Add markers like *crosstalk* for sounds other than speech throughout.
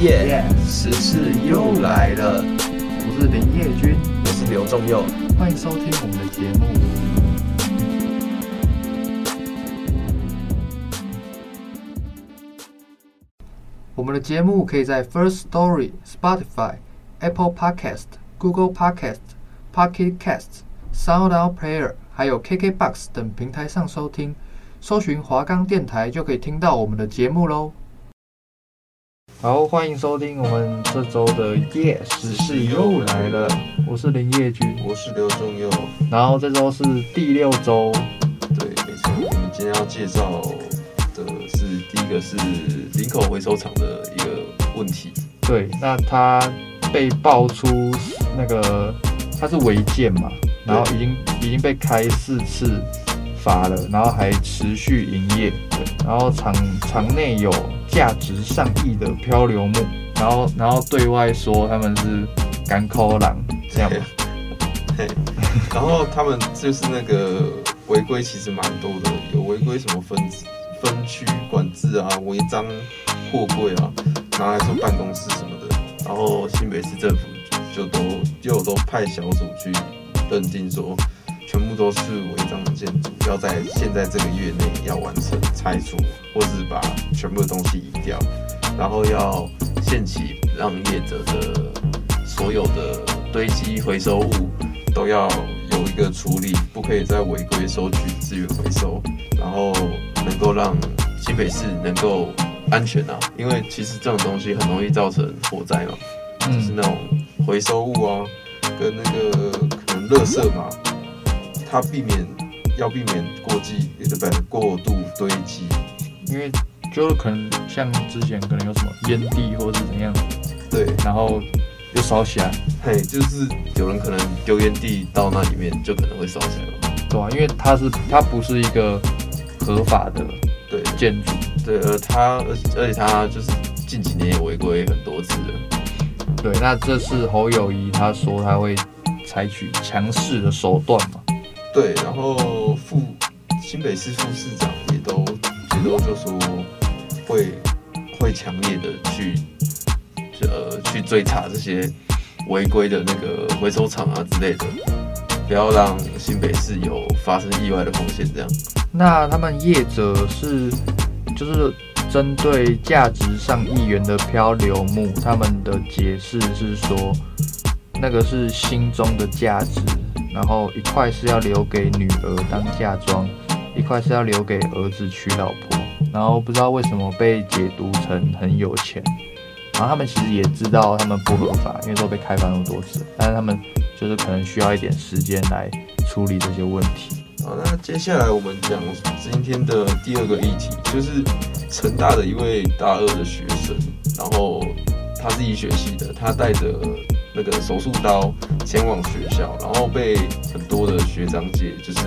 耶！时事又来了，我是林业君，我是刘仲佑，欢迎收听我们的节目。我们的节目可以在 First Story、Spotify、Apple Podcast、Google Podcast、Pocket Casts、SoundOut Player，还有 KKBox 等平台上收听，搜寻华冈电台就可以听到我们的节目喽。好，欢迎收听我们这周的夜时事又来了。我是林业军，我是刘仲佑。然后这周是第六周，对，没错。我们今天要介绍的是第一个是林口回收厂的一个问题。对，那它被爆出那个它是违建嘛，然后已经已经被开四次罚了，然后还持续营业。对，然后厂厂内有。价值上亿的漂流木，然后然后对外说他们是甘苦人这样？对，*laughs* 然后他们就是那个违规其实蛮多的，有违规什么分分区管制啊，违章货柜啊，拿来做办公室什么的，然后新北市政府就都就都派小组去认定说。全部都是违章的建筑，要在现在这个月内要完成。拆除，或是把全部的东西移掉，然后要限期让业者的所有的堆积回收物都要有一个处理，不可以再违规收取资源回收，然后能够让新北市能够安全啊，因为其实这种东西很容易造成火灾嘛，就是那种回收物啊，跟那个可能垃圾嘛。它避免要避免过激，不对？过度堆积，因为就可能像之前可能有什么烟蒂或者是怎样，对，然后又烧起来，嘿，就是有人可能丢烟蒂到那里面，就可能会烧起来。了，对啊，因为它是它不是一个合法的对。建筑，对，而它而而且它就是近几年也违规很多次了，对，那这次侯友谊他说他会采取强势的手段嘛。对，然后副新北市副市长也都也都就说会会强烈的去呃去追查这些违规的那个回收厂啊之类的，不要让新北市有发生意外的风险。这样，那他们业者是就是针对价值上亿元的漂流木，他们的解释是说那个是心中的价值。然后一块是要留给女儿当嫁妆，一块是要留给儿子娶老婆。然后不知道为什么被解读成很有钱。然后他们其实也知道他们不合法，因为都被开发那么多次。但是他们就是可能需要一点时间来处理这些问题。好，那接下来我们讲今天的第二个议题，就是成大的一位大二的学生，然后他是医学系的，他带着。那个手术刀前往学校，然后被很多的学长姐就是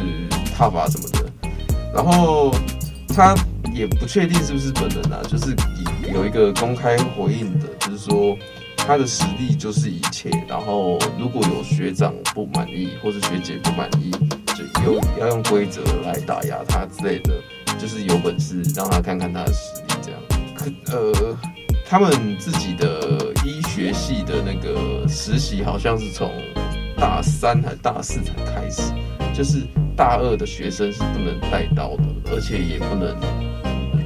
挞伐什么的，然后他也不确定是不是本人啊，就是有一个公开回应的，就是说他的实力就是一切，然后如果有学长不满意或是学姐不满意，就有要用规则来打压他之类的，就是有本事让他看看他的实力这样，可呃。他们自己的学系的那个实习好像是从大三还大四才开始，就是大二的学生是不能带刀的，而且也不能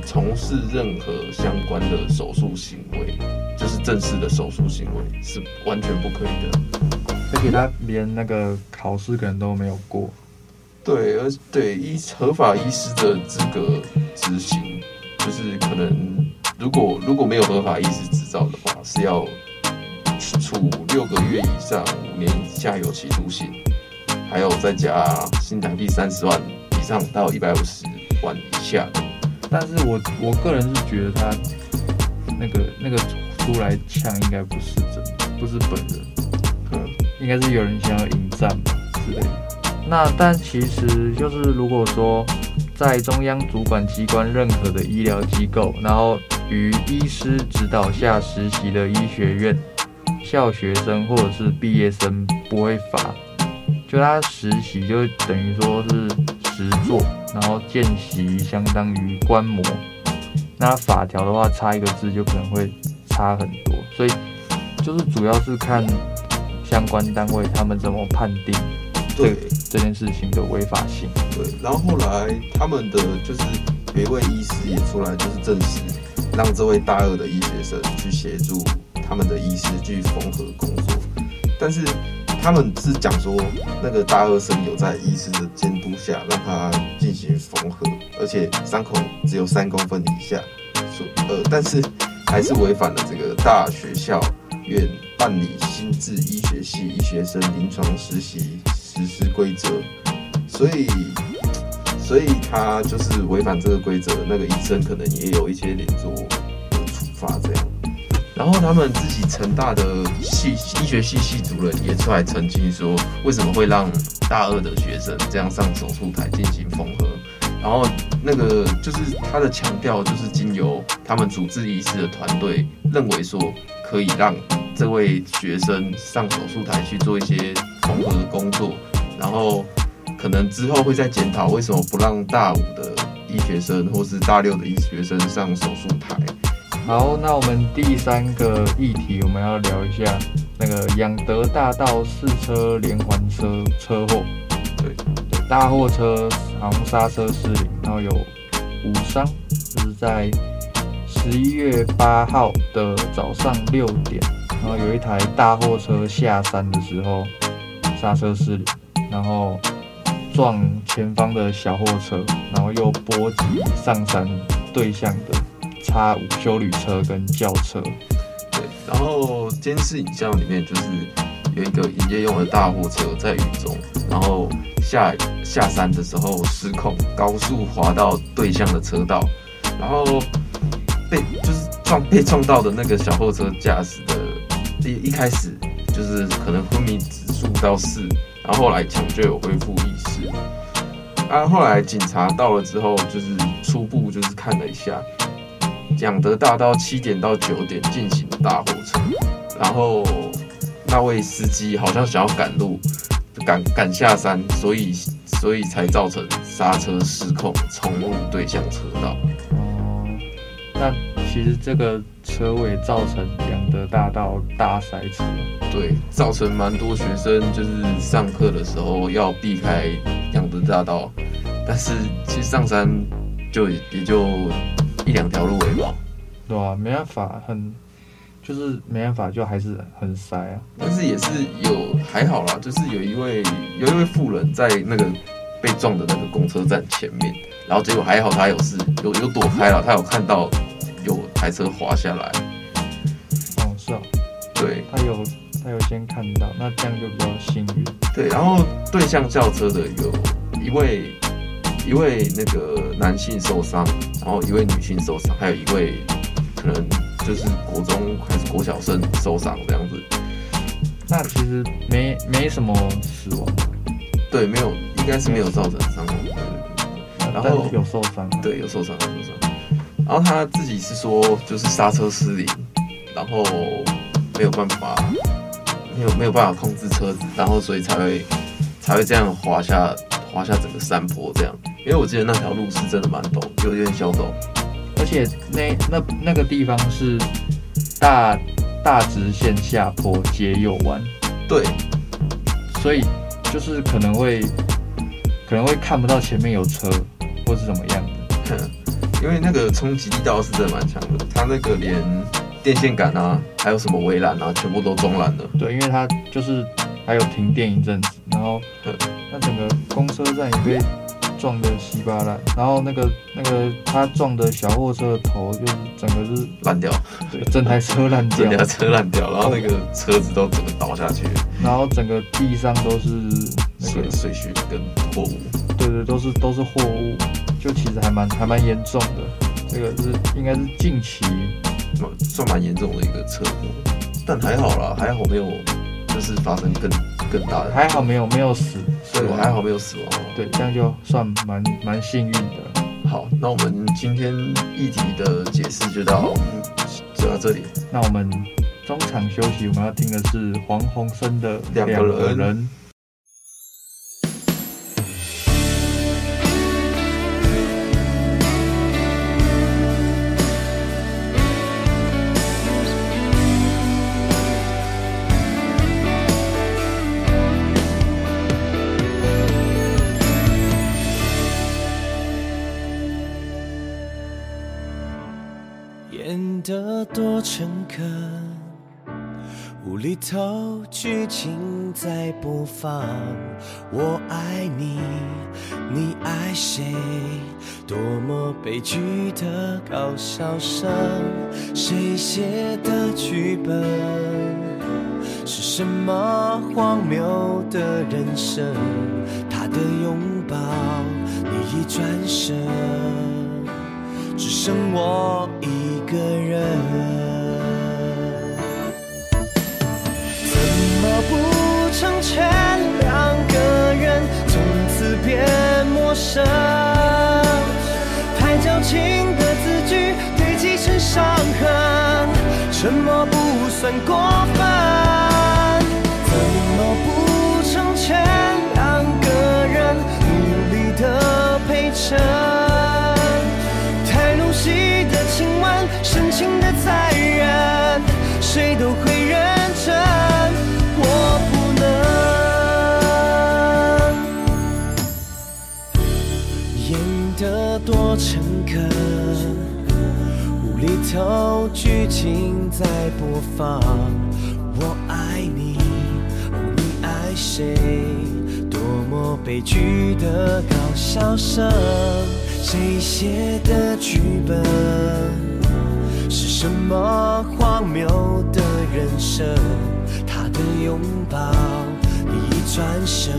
从事任何相关的手术行为，就是正式的手术行为是完全不可以的。而且他连那个考试可能都没有过。对，而对医合法医师的资格执行，就是可能。如果如果没有合法医师执照的话，是要处六个月以上五年以下有期徒刑，还有再加新台币三十万以上到一百五十万以下。但是我我个人是觉得他那个那个出来呛应该不是真，不是本人，嗯，应该是有人想要引战吧之类的。那但其实就是如果说在中央主管机关任何的医疗机构，然后于医师指导下实习的医学院校学生或者是毕业生不会罚，就他实习就等于说是实做，然后见习相当于观摩。那法条的话，差一个字就可能会差很多，所以就是主要是看相关单位他们怎么判定对这件事情的违法性。对，然后后来他们的就是有一位医师也出来，就是证实让这位大二的医学生去协助他们的医师去缝合工作，但是他们是讲说那个大二生有在医师的监督下让他进行缝合。而且伤口只有三公分以下，所呃，但是还是违反了这个大学校院办理新制医学系医学生临床实习实施规则，所以，所以他就是违反这个规则，那个医生可能也有一些连坐的处罚这样。然后他们自己成大的系医学系系主任也出来澄清说，为什么会让大二的学生这样上手术台进行缝合。然后那个就是他的强调，就是经由他们主治医师的团队认为说，可以让这位学生上手术台去做一些缝合的工作，然后可能之后会再检讨为什么不让大五的医学生或是大六的医学生上手术台。好，那我们第三个议题我们要聊一下那个仰德大道四车连环车车祸。对。大货车好像刹车失灵，然后有五伤，就是在十一月八号的早上六点，然后有一台大货车下山的时候刹车失灵，然后撞前方的小货车，然后又波及上山对向的叉五休旅车跟轿车。对，然后监视影像里面就是有一个营业用的大货车在雨中，然后。下下山的时候失控，高速滑到对向的车道，然后被就是撞被撞到的那个小货车驾驶的，一一开始就是可能昏迷指数到四，然后后来抢救有恢复意识，啊，后来警察到了之后，就是初步就是看了一下，仰德大道七点到九点进行大货车，然后那位司机好像想要赶路。赶赶下山，所以所以才造成刹车失控，冲入对向车道。哦，那其实这个车位造成养德大道大塞车。对，造成蛮多学生就是上课的时候要避开养德大道，但是其实上山就也就一两条路而已吧。对啊，没办法，很。就是没办法，就还是很塞啊。但是也是有还好啦，就是有一位有一位妇人在那个被撞的那个公车站前面，然后结果还好，他有事有有躲开了，他有看到有台车滑下来。哦，是啊，对，他有他有先看到，那这样就比较幸运。对，然后对向轿车的有一位一位那个男性受伤，然后一位女性受伤，还有一位可能。就是国中还是国小生受伤这样子，那其实没没什么死亡，对，没有，应该是没有造成伤亡，然后有受伤，对，有受伤，有受伤。然后他自己是说，就是刹车失灵，然后没有办法，没有没有办法控制车子，然后所以才会才会这样滑下滑下整个山坡这样。因为我记得那条路是真的蛮陡，有点小陡。而且那那那个地方是大大直线下坡接右弯，对，所以就是可能会可能会看不到前面有车或是怎么样的，*laughs* 因为那个冲击力道是真的蛮强的，它那个连电线杆啊，还有什么围栏啊，全部都装烂了。对，因为它就是还有停电一阵子，然后那整个公车站也被。撞的稀巴烂，然后那个那个他撞的小货车的头就是整个是烂掉，对，整台车烂掉，整台车烂掉，然后那个车子都整个倒下去，然后整个地上都是那个水水跟货物，对对，都是都是货物，就其实还蛮还蛮严重的，这个是应该是近期。算蛮严重的一个车祸，但还好啦，还好没有就是发生更更大的，还好没有没有死，对，还好没有死亡，对，这样就算蛮蛮幸运的。好，那我们今天议题的解释就到就到这里，那我们中场休息，我们要听的是黄鸿升的两个人。头剧情在播放。我爱你，你爱谁？多么悲剧的搞笑声，谁写的剧本？是什么荒谬的人生？他的拥抱，你一转身，只剩我。一个人，成全两个人，从此变陌生？太矫情的字句堆积成伤痕，沉默不算过分。怎么不成全两个人，努力的陪衬？太露戏的亲吻深情的残忍，谁都会诚恳，无厘头剧情在播放。我爱你，你爱谁？多么悲剧的搞笑声，谁写的剧本？是什么荒谬的人生？他的拥抱，你一转身，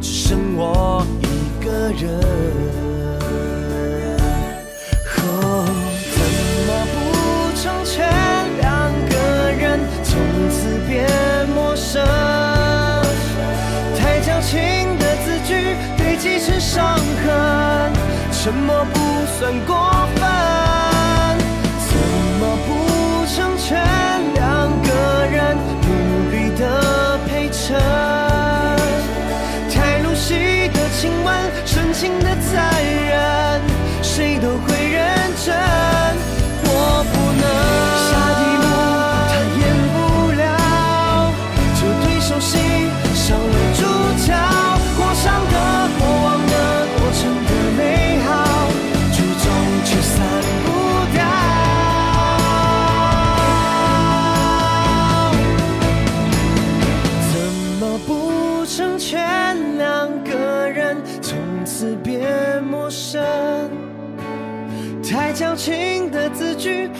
只剩我一个人。哦，怎么不成全两个人，从此变陌生？太矫情的字句堆积成伤痕，沉默不算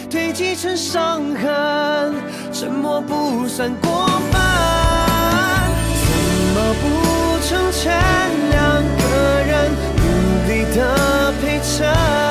堆积成伤痕，沉默不算过分。怎么不成全两个人努力的陪衬？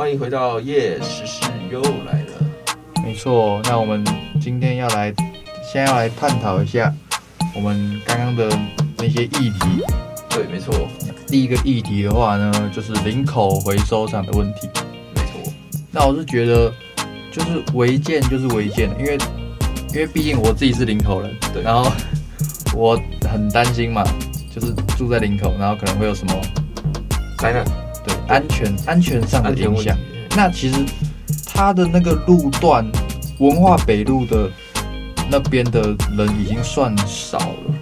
欢迎回到夜时事又来了。没错，那我们今天要来，先要来探讨一下我们刚刚的那些议题。对，没错。第一个议题的话呢，就是林口回收厂的问题。没错。那我是觉得，就是违建就是违建，因为因为毕竟我自己是林口人，对。然后我很担心嘛，就是住在林口，然后可能会有什么灾难，对安全安全上的影响。那其实它的那个路段，文化北路的那边的人已经算少了，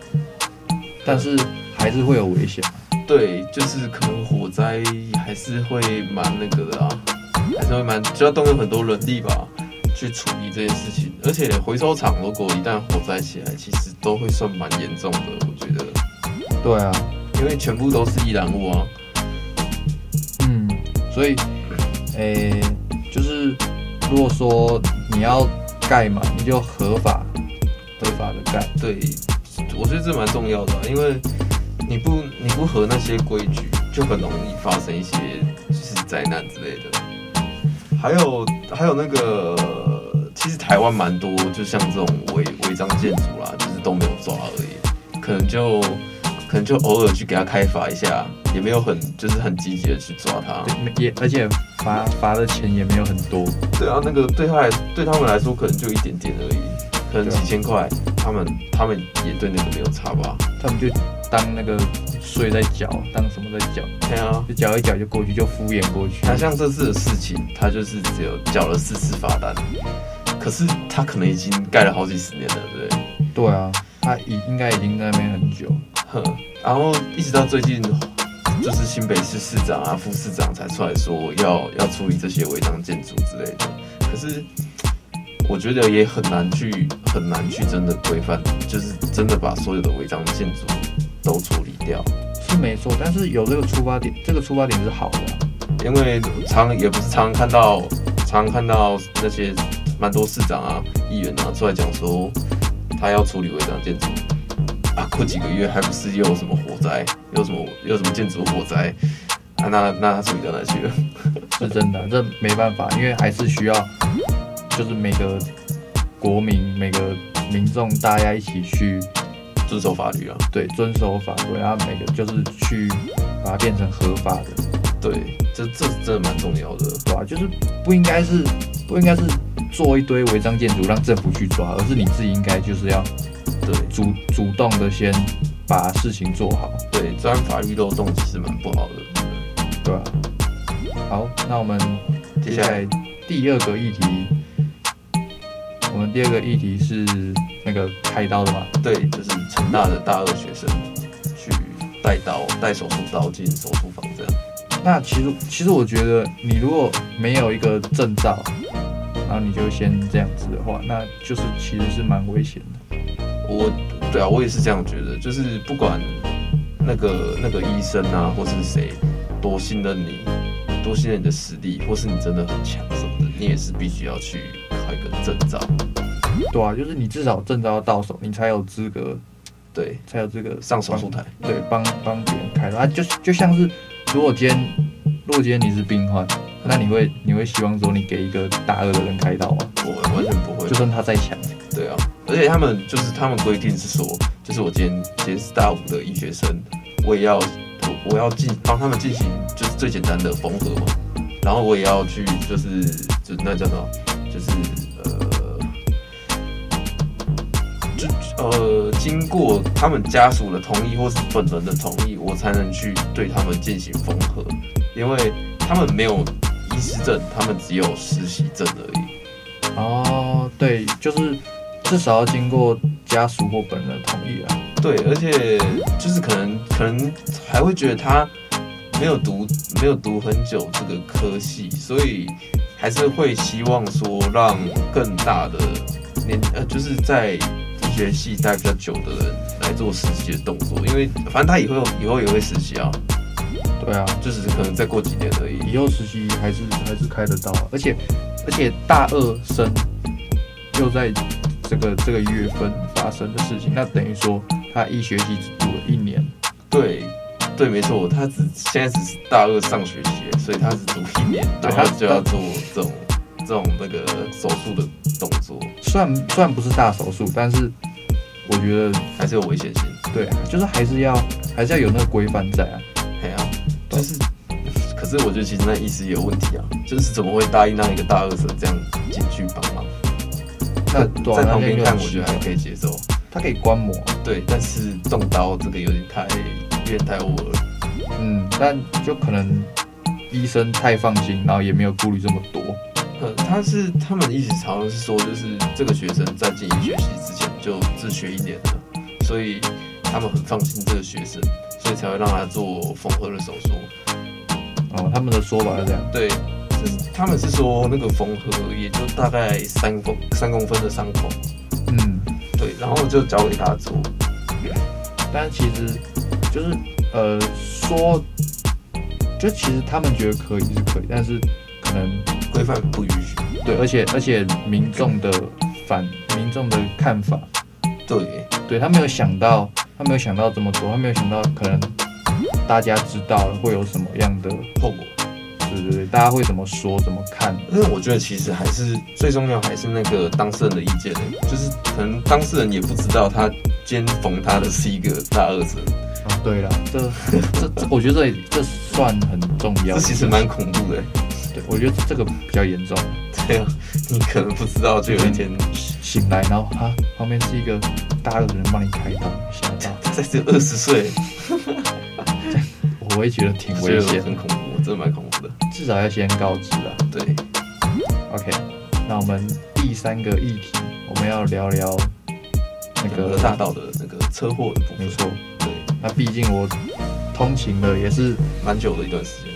但是还是会有危险。对，就是可能火灾还是会蛮那个的啊，还是会蛮就要动用很多人力吧，去处理这件事情。而且回收厂如果一旦火灾起来，其实都会算蛮严重的，我觉得。对啊，因为全部都是易燃物啊。所以，诶、就是如果说你要盖嘛，你就合法合法的盖。对，我觉得这蛮重要的，因为。你不你不合那些规矩，就很容易发生一些就是灾难之类的。还有还有那个，其实台湾蛮多，就像这种违违章建筑啦，就是都没有抓而已。可能就可能就偶尔去给他开发一下，也没有很就是很积极的去抓他。也而且罚罚的钱也没有很多。对啊，那个对他来对他们来说可能就一点点而已，可能几千块，他们他们也对那个没有差吧。他们就。当那个税在缴，当什么在缴？对啊，就缴一缴就过去，就敷衍过去。他像这次的事情，他就是只有缴了四次罚单，可是他可能已经盖了好几十年了，对不对？对啊，他已应该已经在那边很久。哼，然后一直到最近，就是新北市市长啊、副市长才出来说要要处理这些违章建筑之类的，可是。我觉得也很难去很难去真的规范，就是真的把所有的违章建筑都处理掉，是没错。但是有这个出发点，这个出发点是好的，因为常也不是常常看到，常常看到那些蛮多市长啊、议员啊出来讲说，他要处理违章建筑啊，过几个月还不是又有什么火灾，又什么又什么建筑火灾啊？那那他处理到哪去了？*laughs* 是真的，这没办法，因为还是需要。就是每个国民、每个民众，大家一起去遵守法律啊。对，遵守法规，然后每个就是去把它变成合法的。对，这这真的蛮重要的，对吧？就是不应该是不应该是做一堆违章建筑让政府去抓，而是你自己应该就是要对主主动的先把事情做好。对，钻法律漏洞其实蛮不好的，对吧？好，那我们接下来第二个议题。我们第二个议题是那个开刀的嘛？对，就是成大的大二学生去带刀、带手术刀进手术房这样。那其实，其实我觉得，你如果没有一个证照，然后你就先这样子的话，那就是其实是蛮危险的。我，对啊，我也是这样觉得。就是不管那个那个医生啊，或是谁多信任你，多信任你的实力，或是你真的很强什么的，你也是必须要去考。一个证照，对啊，就是你至少证照要到手，你才有资格，对，才有资格上手术台，对，帮帮别人开刀啊，就就像是如果今天，如果今天你是病患，那你会你会希望说你给一个大二的人开刀吗？不会，完全不会，就算他再强，对啊，而且他们就是他们规定是说，就是我今天今天是大五的医学生，我也要我我要进帮他们进行就是最简单的缝合嘛，然后我也要去就是就那叫什么？就是呃，就呃，经过他们家属的同意或是本人的同意，我才能去对他们进行缝合，因为他们没有医师证，他们只有实习证而已。哦，对，就是至少要经过家属或本人的同意啊。对，而且就是可能可能还会觉得他没有读没有读很久这个科系，所以。还是会希望说，让更大的年呃，就是在医学系待比较久的人来做实习的动作，因为反正他以后以后也会实习啊。对啊，就只是可能再过几年而已。以后实习还是还是开得到，啊而且而且大二生又在这个这个月份发生的事情，那等于说他一学期只读了一年。对。对，没错，他只现在只是大二上学期，所以他只读一年，然后就要做这种这种那个手术的动作。虽然虽然不是大手术，但是我觉得还是有危险性。对啊，就是还是要还是要有那个规范在啊。对啊，就是，可是我觉得其实那医师也有问题啊，就是怎么会答应让一个大二生这样进去帮忙？那在旁边看，我觉得还可以接受。他可以观摩，对，但是动刀这个有点太有点太 over 了。嗯，但就可能医生太放心，然后也没有顾虑这么多。呃，他是他们一直常常是说，就是这个学生在进医学系之前就自学一年了，所以他们很放心这个学生，所以才会让他做缝合的手术。哦，他们的说法是这样。对，就是他们是说那个缝合也就大概三公三公分的伤口。嗯，对，然后就交给他做。但其实就是呃说，就其实他们觉得可以是可以，但是可能。规范不允许，对，而且而且民众的反民众的看法，对，对他没有想到，他没有想到这么多，他没有想到可能大家知道了会有什么样的后果，对对对，大家会怎么说怎么看？因为我觉得其实还是最重要还是那个当事人的意见，就是可能当事人也不知道他今天缝他的是一个大二生。哦，对了，这这 *laughs* 这，我觉得这这算很重要，这其实蛮恐怖的。对我觉得这个比较严重。对啊，你可能不知道，就有一天醒来，然后啊，旁边是一个大二的人帮你开刀，吓到。他才只有二十岁，*laughs* 我也觉得挺危险，很恐怖，真的蛮恐怖的。至少要先告知啊。对，OK，那我们第三个议题，我们要聊聊那个大道的那个车祸的部分。没错，对，那毕竟我通勤了也是蛮久的一段时间。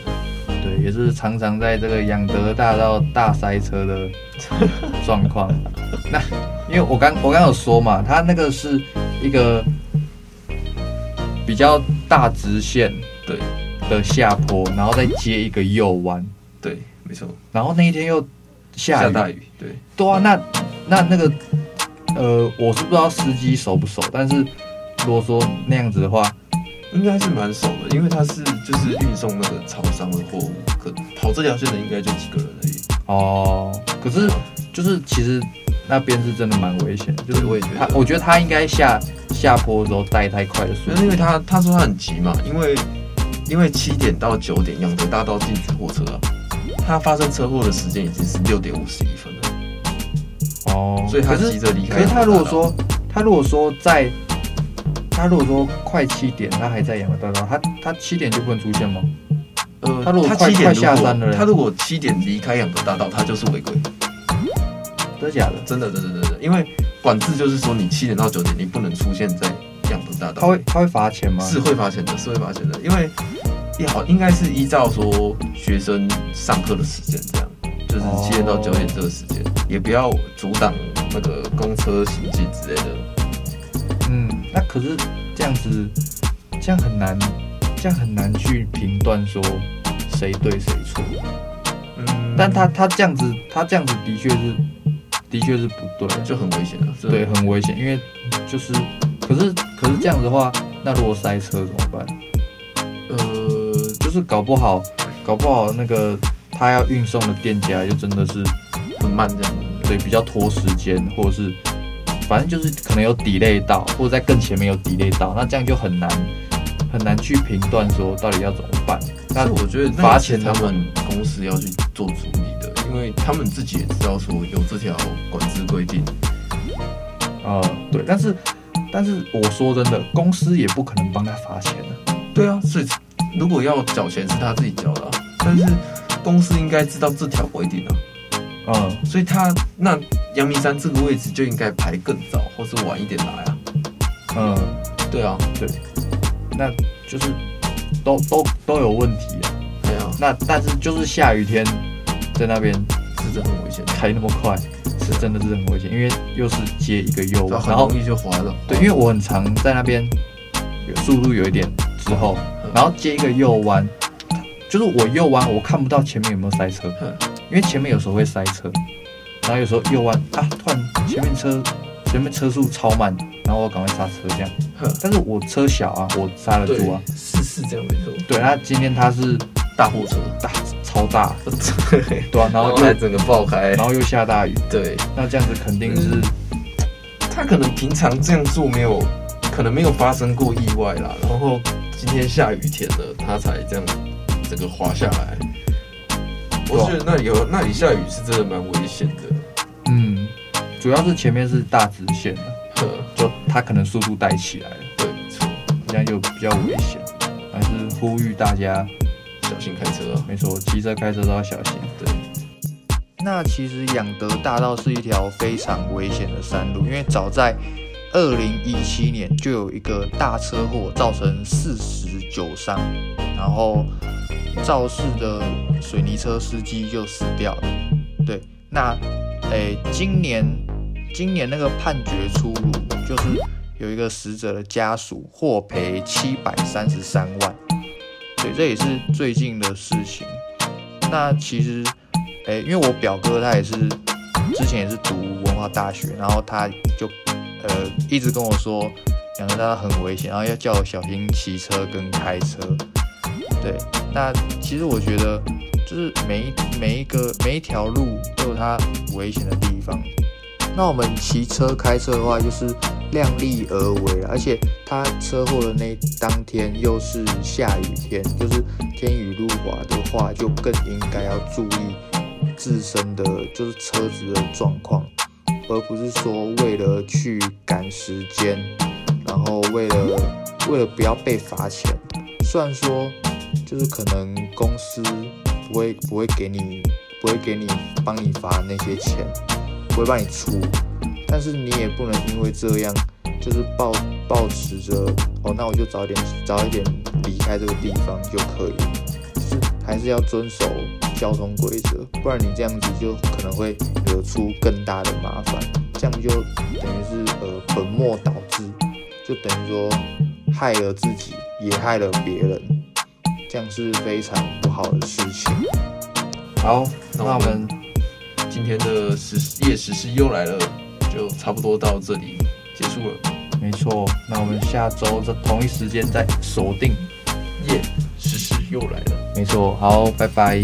对，也是常常在这个养德大道大塞车的 *laughs* 状况。那因为我刚我刚有说嘛，它那个是一个比较大直线对的下坡，然后再接一个右弯。对，没错。然后那一天又下大雨。对，对啊，那那那个呃，我是不知道司机熟不熟，但是如果说那样子的话。应该是蛮熟的，因为他是就是运送那个超商的货物，可跑这条线的应该就几个人而已。哦，可是就是其实那边是真的蛮危险，就是我也觉得他，我觉得他应该下下坡的时候带太快的速度，因为他他说他很急嘛，因为因为七点到九点养德大道禁止货车啊，他发生车祸的时间已经是六点五十一分了。哦，所以他急着离开。可是他如果说他如果说在他如果说快七点，他还在养德大道，他他七点就不能出现吗？呃，他如果快快下山了，他如果七点离开养德大道，他就是违规。真的假的？真的，真的，真的，因为管制就是说，你七点到九点你不能出现在养德大道。他会他会罚钱吗？是会罚钱的，是会罚钱的，因为也好应该是依照说学生上课的时间这样，就是七点到九点这个时间，哦，也不要阻挡那个公车行进之类的。嗯，那可是这样子，这样很难，这样很难去评断说谁对谁错。嗯，但他他这样子，他这样子的确是，的确是不对，就很危险啊。对，很危险，因为就是，可是可是这样子的话，那如果塞车怎么办？呃，就是搞不好，搞不好那个他要运送的店家就真的是很慢这样子，对，比较拖时间，或者是。反正就是可能有 delay 到，或者在更前面有 delay 到，那这样就很难很难去评断说到底要怎么办。但是我觉得罚钱他们公司要去做处理的，因为他们自己也知道说有这条管制规定。呃，对，但是但是我说真的，公司也不可能帮他罚钱的。对啊，所以如果要缴钱是他自己缴的啊，但是公司应该知道这条规定啊。嗯，所以他那阳明山这个位置就应该排更早，或是晚一点来啊。嗯，对啊，对，那就是都都都有问题啊。对啊，那但是就是下雨天在那边是真的很危险，开那么快是真的是很危险，因为又是接一个右弯，然后很容易就滑了。对，因为我很常在那边，有速度有一点之后，然后接一个右弯，就是我右弯我看不到前面有没有塞车。因为前面有时候会塞车，然后有时候右弯啊，突然前面车前面车速超慢，然后我赶快刹车这样。但是我车小啊，我刹得住啊。是是这样没错。对，那今天他是大货车，大超大，*laughs* 对啊，然后又整个爆开，然后又下大雨。对，那这样子肯定是，他可能平常这样做没有，可能没有发生过意外啦。然后今天下雨天了，他才这样整个滑下来。我觉得那里有那里下雨是真的蛮危险的。嗯，主要是前面是大直线就它可能速度带起来了，对，没错，这样就比较危险，还是呼吁大家小心开车啊。没错，骑车开车都要小心。对，那其实养德大道是一条非常危险的山路，因为早在二零一七年就有一个大车祸，造成四十九伤，然后肇事的水泥车司机就死掉了。对，那诶，今年今年那个判决出炉，就是有一个死者的家属获赔七百三十三万。对，这也是最近的事情。那其实诶，因为我表哥他也是之前也是读文化大学，然后他就。呃，一直跟我说，仰德大很危险，然后要叫我小心骑车跟开车。对，那其实我觉得，就是每一每一个每一条路都有它危险的地方。那我们骑车开车的话，就是量力而为，而且他车祸的那当天又是下雨天，就是天雨路滑的话，就更应该要注意自身的就是车子的状况。而不是说为了去赶时间，然后为了为了不要被罚钱，虽然说就是可能公司不会不会给你不会给你帮你罚那些钱，不会帮你出，但是你也不能因为这样就是抱抱持着哦，那我就早点早一点离开这个地方就可以，就是还是要遵守交通规则，不然你这样子就可能会惹出更大的麻烦，这样就等于是呃本末倒置，就等于说害了自己也害了别人，这样是非常不好的事情。好，那我们今天的时夜时事又来了，就差不多到这里结束了。没错，那我们下周在同一时间再锁定夜时事又来了。没错，好，拜拜。